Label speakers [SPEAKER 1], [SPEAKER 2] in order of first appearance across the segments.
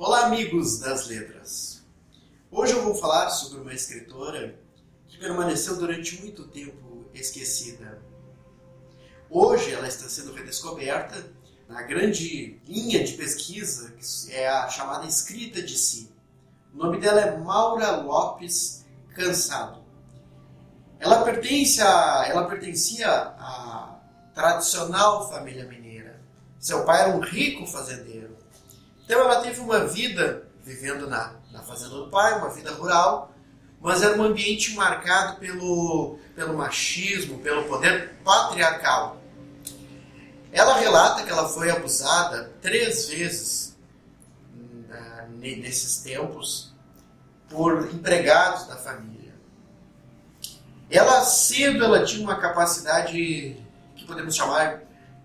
[SPEAKER 1] Olá, amigos das letras! Hoje eu vou falar sobre uma escritora que permaneceu durante muito tempo esquecida. Hoje ela está sendo redescoberta na grande linha de pesquisa que é a chamada escrita de si. O nome dela é Maura Lopes Cansado. Ela pertence a, ela pertencia à tradicional família mineira. Seu pai era um rico fazendeiro. Então ela teve uma vida vivendo na, na fazenda do pai, uma vida rural, mas era um ambiente marcado pelo, pelo machismo, pelo poder patriarcal. Ela relata que ela foi abusada três vezes nesses tempos por empregados da família. Ela cedo ela tinha uma capacidade que podemos chamar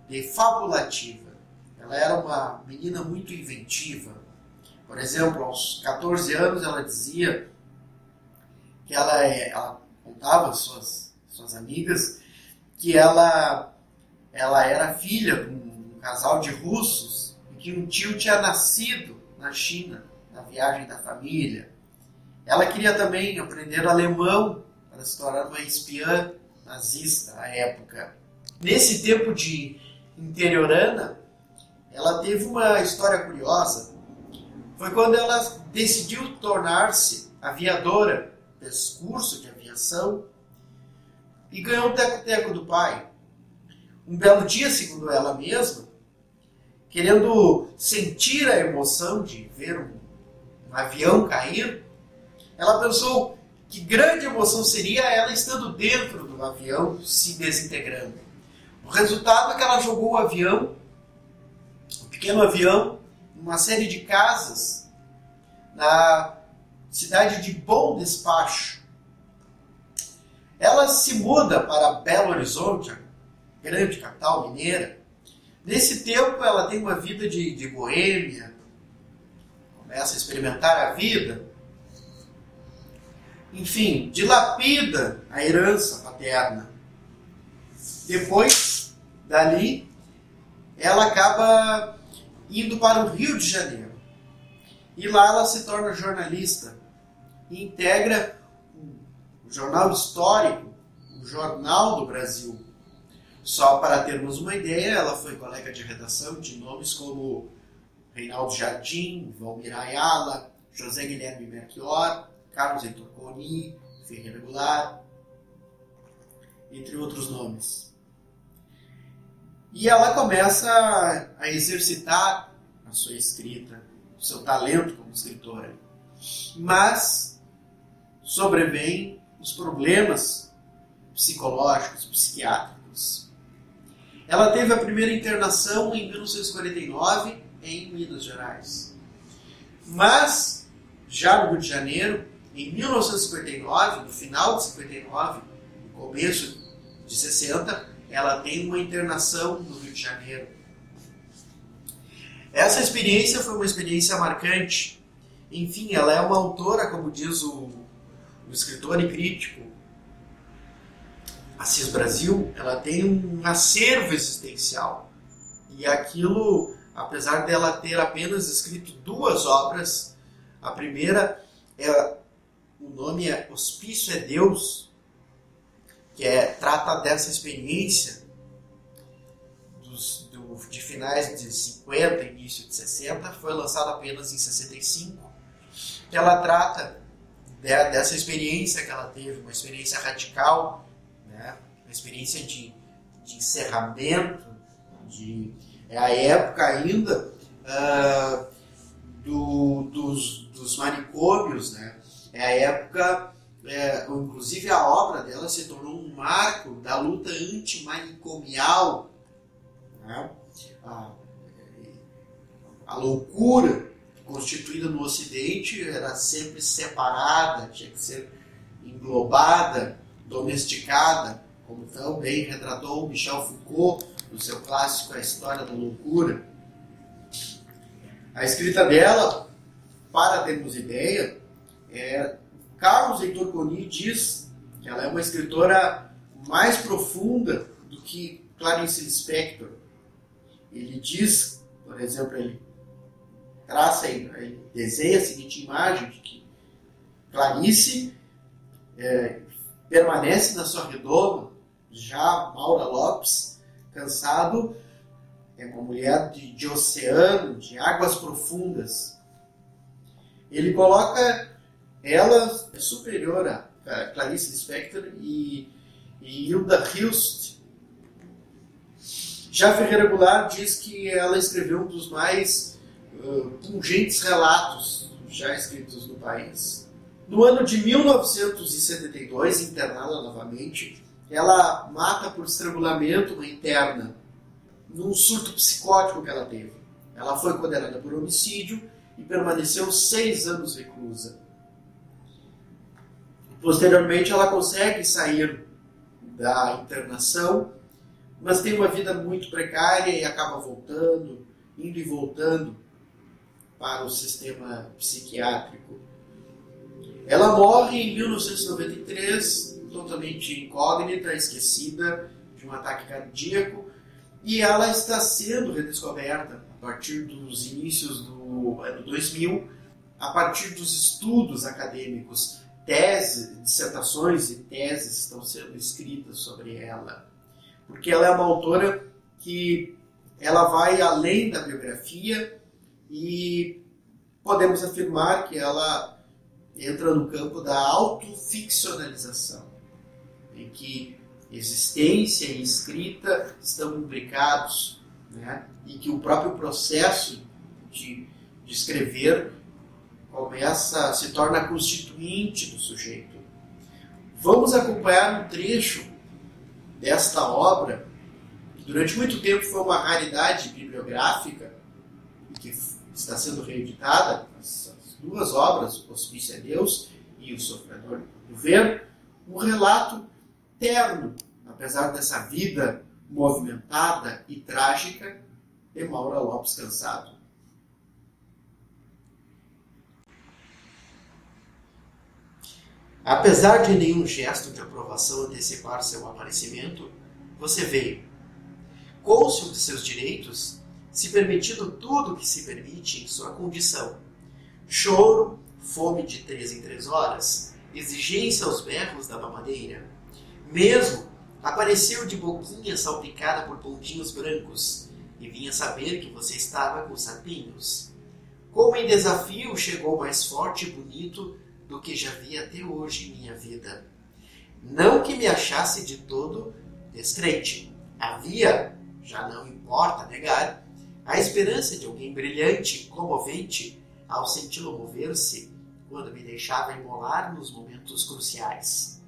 [SPEAKER 1] de fabulativa. Ela era uma menina muito inventiva. Por exemplo, aos 14 anos ela dizia que ela, é, ela contava às suas, suas amigas que ela, ela era filha de um casal de russos e que um tio tinha nascido na China, na viagem da família. Ela queria também aprender alemão para se tornar uma espiã nazista à época. Nesse tempo de interiorana, ela teve uma história curiosa. Foi quando ela decidiu tornar-se aviadora, fez curso de aviação e ganhou o teco-teco do pai. Um belo dia, segundo ela mesma, querendo sentir a emoção de ver um, um avião cair, ela pensou que grande emoção seria ela estando dentro do avião se desintegrando. O resultado é que ela jogou o avião, pequeno avião, numa série de casas na cidade de Bom Despacho. Ela se muda para Belo Horizonte, a grande capital mineira, Nesse tempo, ela tem uma vida de, de boêmia, começa a experimentar a vida. Enfim, dilapida a herança paterna. Depois, dali, ela acaba indo para o Rio de Janeiro. E lá ela se torna jornalista e integra o jornal histórico, o Jornal do Brasil só para termos uma ideia, ela foi colega de redação de nomes como Reinaldo Jardim, Valmir Ayala, José Guilherme Melchior, Carlos Heitor Coni, Ferreira Goulart, entre outros nomes. E ela começa a exercitar a sua escrita, o seu talento como escritora. Mas sobrevêm os problemas psicológicos, psiquiátricos ela teve a primeira internação em 1949 em Minas Gerais. Mas, já no Rio de Janeiro, em 1959, no final de 59, no começo de 60, ela tem uma internação no Rio de Janeiro. Essa experiência foi uma experiência marcante. Enfim, ela é uma autora, como diz o, o escritor e crítico Assis Brasil, ela tem um acervo existencial. E aquilo, apesar dela ter apenas escrito duas obras, a primeira é o nome é Hospício é Deus, que é, trata dessa experiência dos, do, de finais de 50, início de 60, foi lançada apenas em 65. Que ela trata de, dessa experiência que ela teve, uma experiência radical né? uma experiência de, de encerramento, de, é a época ainda uh, do, dos, dos manicômios, né? é a época, é, inclusive a obra dela se tornou um marco da luta antimanicomial, né? a, a loucura constituída no Ocidente era sempre separada, tinha que ser englobada domesticada, como tão bem retratou Michel Foucault no seu clássico A História da Loucura. A escrita dela, para termos ideia, é, Carlos Heitor Coni diz que ela é uma escritora mais profunda do que Clarice Lispector. Ele diz, por exemplo, ele, traça e desenha a seguinte imagem de que Clarice é, permanece na sua redoma, já Maura Lopes, cansado, é uma mulher de, de oceano, de águas profundas. Ele coloca ela superior a Clarice Lispector e, e Hilda Hilst. Já Ferreira Goulart diz que ela escreveu um dos mais uh, pungentes relatos já escritos no país. No ano de 1972, internada novamente, ela mata por estrangulamento uma interna num surto psicótico que ela teve. Ela foi condenada por homicídio e permaneceu seis anos reclusa. Posteriormente, ela consegue sair da internação, mas tem uma vida muito precária e acaba voltando, indo e voltando para o sistema psiquiátrico. Ela morre em 1993, totalmente incógnita, esquecida, de um ataque cardíaco, e ela está sendo redescoberta a partir dos inícios do ano 2000, a partir dos estudos acadêmicos teses, dissertações e teses estão sendo escritas sobre ela, porque ela é uma autora que ela vai além da biografia e podemos afirmar que ela entra no campo da autoficcionalização, em que existência e escrita estão imbricados, né? e que o próprio processo de, de escrever começa, se torna constituinte do sujeito. Vamos acompanhar um trecho desta obra, que durante muito tempo foi uma raridade bibliográfica, que está sendo reeditada, as duas obras, O Hospício a Deus e O Sofredor do Ver, um relato terno, apesar dessa vida movimentada e trágica de Maura Lopes Cansado. Apesar de nenhum gesto de aprovação antecipar seu aparecimento, você veio. Cônscio de seus direitos, se permitindo tudo o que se permite em sua condição. Choro, fome de três em três horas, exigência aos berros da mamadeira. Mesmo apareceu de boquinha salpicada por pontinhos brancos e vinha saber que você estava com sapinhos. Como em desafio chegou mais forte e bonito do que já vi até hoje em minha vida. Não que me achasse de todo descrente. Havia, já não importa negar, a esperança de alguém brilhante, comovente, ao senti-lo mover-se quando me deixava imolar nos momentos cruciais.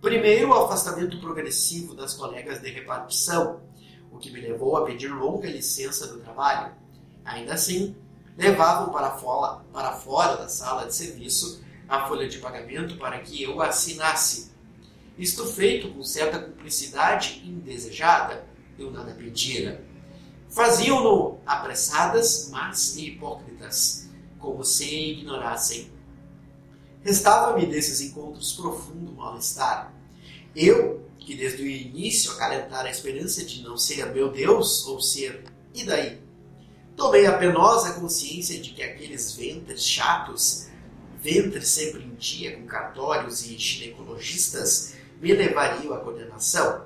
[SPEAKER 1] Primeiro, o afastamento progressivo das colegas de repartição, o que me levou a pedir longa licença do trabalho. Ainda assim, levavam para fora, para fora da sala de serviço a folha de pagamento para que eu assinasse. Isto feito com certa cumplicidade indesejada, eu nada pedira. Faziam-no apressadas, mas hipócritas, como se ignorassem. Restava-me desses encontros profundo mal-estar. Eu, que desde o início acalentara a esperança de não ser meu Deus ou ser, e daí? Tomei a penosa consciência de que aqueles ventres chatos ventre sempre em dia com cartórios e ginecologistas me levariam à condenação.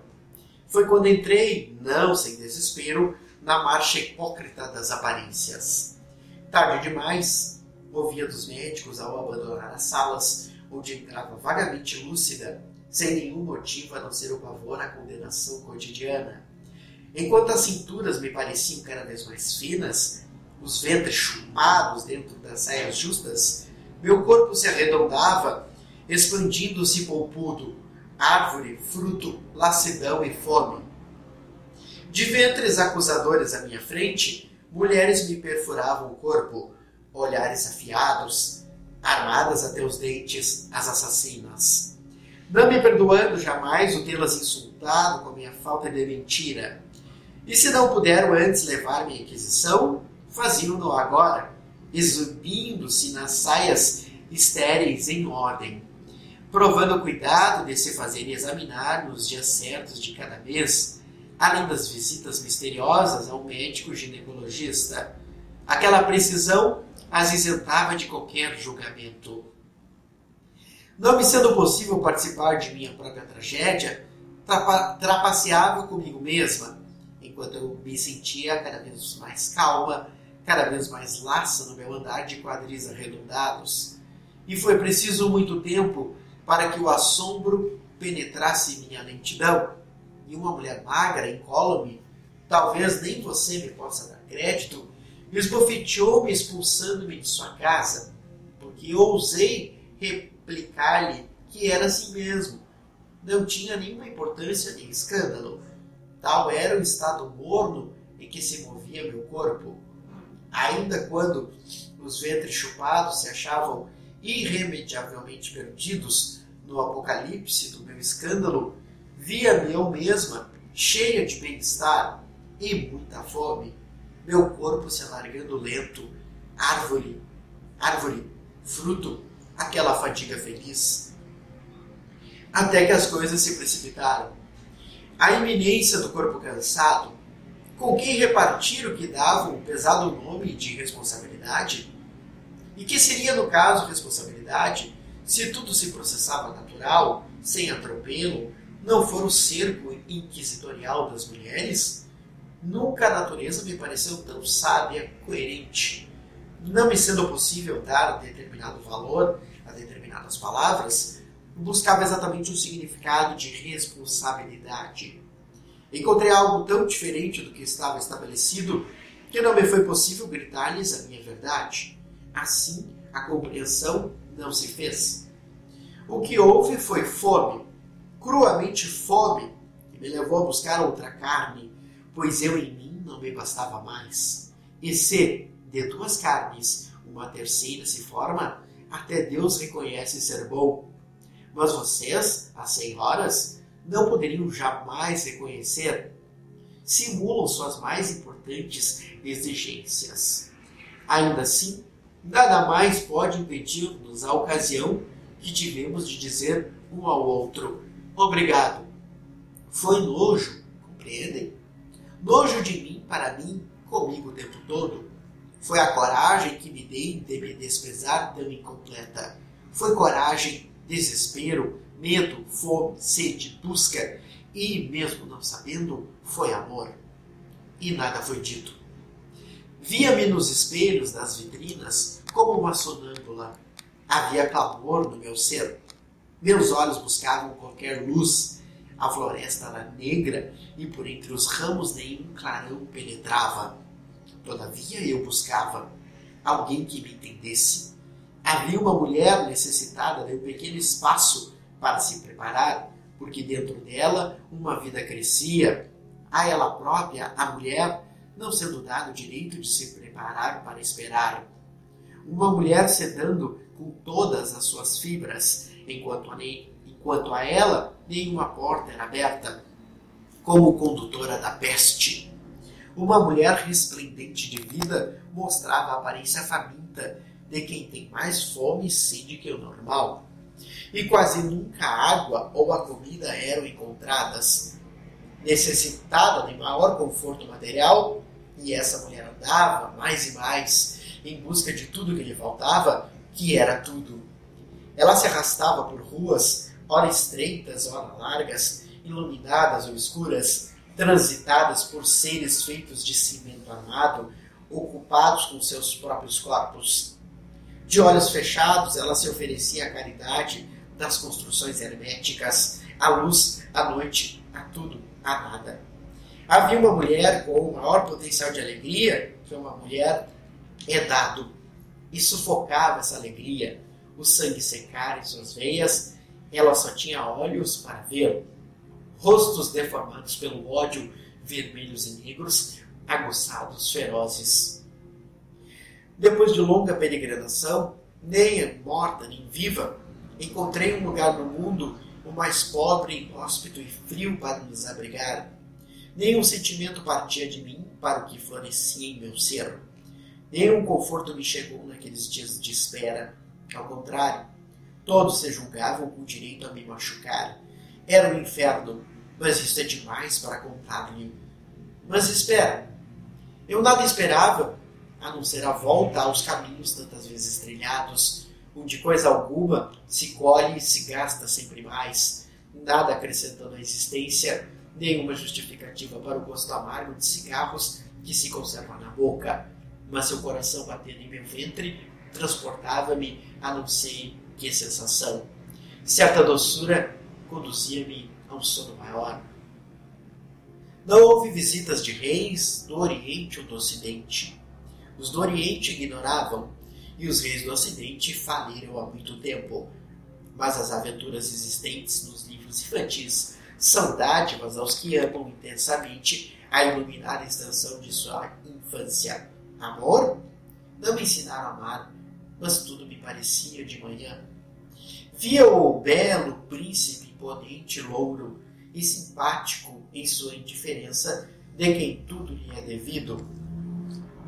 [SPEAKER 1] Foi quando entrei, não sem desespero, na marcha hipócrita das aparências. Tarde demais, ouvia dos médicos ao abandonar as salas, onde entrava vagamente lúcida, sem nenhum motivo a não ser o pavor à condenação cotidiana. Enquanto as cinturas me pareciam cada vez mais finas, os ventres chupados dentro das saias justas, meu corpo se arredondava, expandindo-se polpudo, árvore, fruto, lassidão e fome. De ventres acusadores à minha frente, mulheres me perfuravam o corpo, olhares afiados, armadas até os dentes, as assassinas. Não me perdoando jamais o tê-las insultado com minha falta de mentira. E se não puderam antes levar-me à inquisição, faziam-no agora exibindo-se nas saias estéreis em ordem, provando o cuidado de se fazerem examinar nos dias certos de cada mês, além das visitas misteriosas ao médico ginecologista. Aquela precisão as isentava de qualquer julgamento. Não me sendo possível participar de minha própria tragédia, trapa trapaceava comigo mesma, enquanto eu me sentia cada vez mais calma, cada vez mais laça no meu andar de quadris arredondados. E foi preciso muito tempo para que o assombro penetrasse minha lentidão. E uma mulher magra, incólume, talvez nem você me possa dar crédito, esbofeteou-me expulsando-me de sua casa, porque ousei replicar-lhe que era assim mesmo. Não tinha nenhuma importância nem escândalo. Tal era o estado morno em que se movia meu corpo. Ainda quando os ventres chupados se achavam irremediavelmente perdidos no apocalipse do meu escândalo, via-me eu mesma cheia de bem-estar e muita fome, meu corpo se alargando lento, árvore, árvore, fruto, aquela fadiga feliz. Até que as coisas se precipitaram. A iminência do corpo cansado, com quem repartir o que dava um pesado nome de responsabilidade, e que seria, no caso, responsabilidade se tudo se processava natural, sem atropelo, não for o cerco inquisitorial das mulheres? Nunca a natureza me pareceu tão sábia, coerente. Não me sendo possível dar determinado valor a determinadas palavras, buscava exatamente um significado de responsabilidade. Encontrei algo tão diferente do que estava estabelecido que não me foi possível gritar-lhes a minha verdade. Assim, a compreensão não se fez. O que houve foi fome, cruamente fome, que me levou a buscar outra carne, pois eu em mim não me bastava mais. E se de duas carnes uma terceira se forma, até Deus reconhece ser bom. Mas vocês, as senhoras, não poderiam jamais reconhecer. Simulam suas mais importantes exigências. Ainda assim, nada mais pode impedir-nos a ocasião que tivemos de dizer um ao outro: Obrigado. Foi nojo, compreendem? Nojo de mim para mim, comigo o tempo todo. Foi a coragem que me dei de me desprezar tão incompleta. Foi coragem, desespero, medo, fome, sede, busca. E, mesmo não sabendo, foi amor. E nada foi dito. Via-me nos espelhos das vitrinas como uma sonâmbula. Havia clamor no meu ser. Meus olhos buscavam qualquer luz a floresta era negra e por entre os ramos nenhum clarão penetrava. Todavia eu buscava alguém que me entendesse. Havia uma mulher necessitada de um pequeno espaço para se preparar, porque dentro dela uma vida crescia. A ela própria, a mulher, não sendo dado o direito de se preparar para esperar. Uma mulher sedando com todas as suas fibras, enquanto a, enquanto a ela nenhuma porta era aberta, como condutora da peste. Uma mulher resplendente de vida mostrava a aparência faminta de quem tem mais fome e sede que o normal. E quase nunca a água ou a comida eram encontradas. Necessitada de maior conforto material, e essa mulher andava mais e mais em busca de tudo que lhe faltava, que era tudo. Ela se arrastava por ruas ora estreitas, ora largas, iluminadas ou escuras, transitadas por seres feitos de cimento armado, ocupados com seus próprios corpos. De olhos fechados, ela se oferecia à caridade das construções herméticas, à luz, à noite, a tudo, a nada. Havia uma mulher com o maior potencial de alegria, que uma mulher é dado, e sufocava essa alegria, o sangue secar em suas veias ela só tinha olhos para ver, rostos deformados pelo ódio, vermelhos e negros, aguçados, ferozes. Depois de longa peregrinação, nem morta nem viva, encontrei um lugar no mundo o mais pobre, inóspito e frio para nos abrigar. Nenhum sentimento partia de mim para o que florescia em meu ser. Nenhum conforto me chegou naqueles dias de espera. Ao contrário, Todos se julgavam com direito a me machucar. Era um inferno, mas isso é demais para contar-lhe. Mas espera, eu nada esperava a não ser a volta aos caminhos tantas vezes trilhados, onde coisa alguma se colhe e se gasta sempre mais, nada acrescentando à existência, nenhuma justificativa para o gosto amargo de cigarros que se conserva na boca, mas seu coração batendo em meu ventre transportava-me a não sei que sensação. Certa doçura conduzia-me a um sono maior. Não houve visitas de reis do Oriente ou do Ocidente. Os do Oriente ignoravam e os reis do Ocidente faliram há muito tempo. Mas as aventuras existentes nos livros infantis são dádivas aos que amam intensamente a iluminada extensão de sua infância. Amor? Não me ensinaram a amar, mas tudo me parecia de manhã. Via o belo príncipe imponente, louro e simpático em sua indiferença de quem tudo lhe é devido.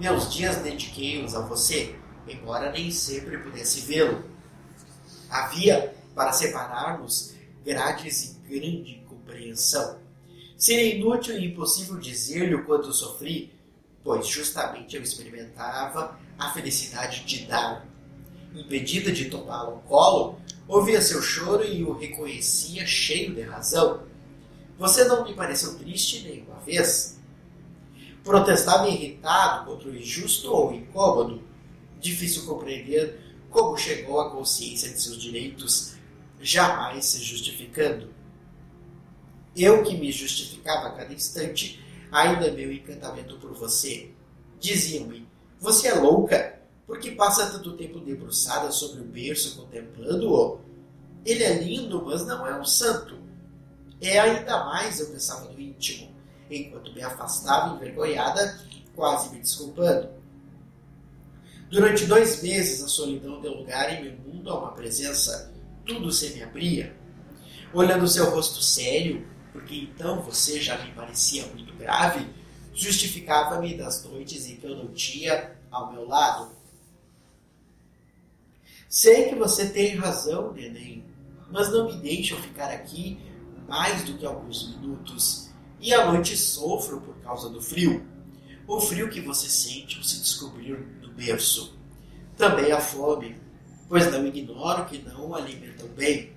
[SPEAKER 1] Meus dias dediquei-os a você, embora nem sempre pudesse vê-lo. Havia, para separar-nos, grades e grande compreensão. Seria inútil e impossível dizer-lhe o quanto sofri, pois justamente eu experimentava a felicidade de dar. Impedida de tomá-lo ao colo, ouvia seu choro e o reconhecia cheio de razão. Você não me pareceu triste nenhuma vez? Protestava irritado contra o injusto ou incômodo. Difícil compreender como chegou à consciência de seus direitos, jamais se justificando. Eu que me justificava a cada instante, ainda meu encantamento por você. Diziam-me, você é louca, porque passa tanto tempo debruçada sobre o berço contemplando-o. Ele é lindo, mas não é um santo. É ainda mais, eu pensava no íntimo, enquanto me afastava envergonhada, quase me desculpando. Durante dois meses a solidão deu lugar em meu mundo a uma presença. Tudo se me abria. Olhando seu rosto sério, porque então você já me parecia muito grave, justificava-me das noites em que eu não tinha ao meu lado. Sei que você tem razão, neném, mas não me deixam ficar aqui mais do que alguns minutos. E à noite sofro por causa do frio. O frio que você sente ao se descobrir no berço. Também a fome, pois não ignoro que não o alimentam bem.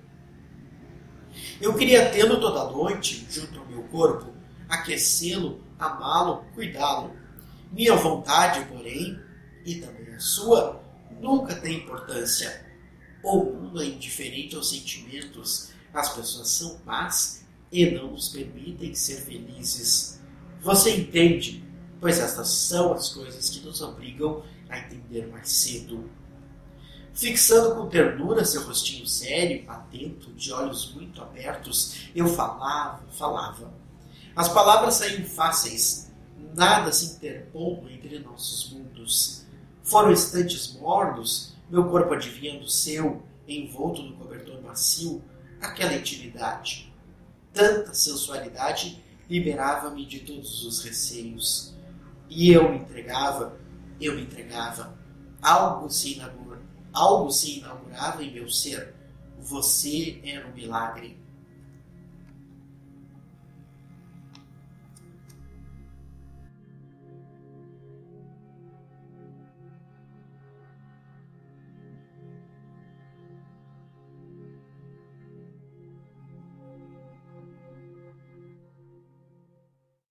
[SPEAKER 1] Eu queria tê-lo toda noite junto ao meu corpo, aquecê-lo, amá-lo, cuidá-lo. Minha vontade, porém, e também a sua, nunca tem importância. O mundo é indiferente aos sentimentos, as pessoas são más e não nos permitem ser felizes. Você entende, pois estas são as coisas que nos obrigam a entender mais cedo. Fixando com ternura seu rostinho sério, atento, de olhos muito abertos, eu falava, falava. As palavras saíam fáceis, nada se interpondo entre nossos mundos. Foram instantes mornos, meu corpo adivinhando seu, envolto no cobertor macio, aquela intimidade. Tanta sensualidade liberava-me de todos os receios. E eu me entregava, eu me entregava. Algo se inaugurava algo se inaugurava em meu ser. Você era um milagre.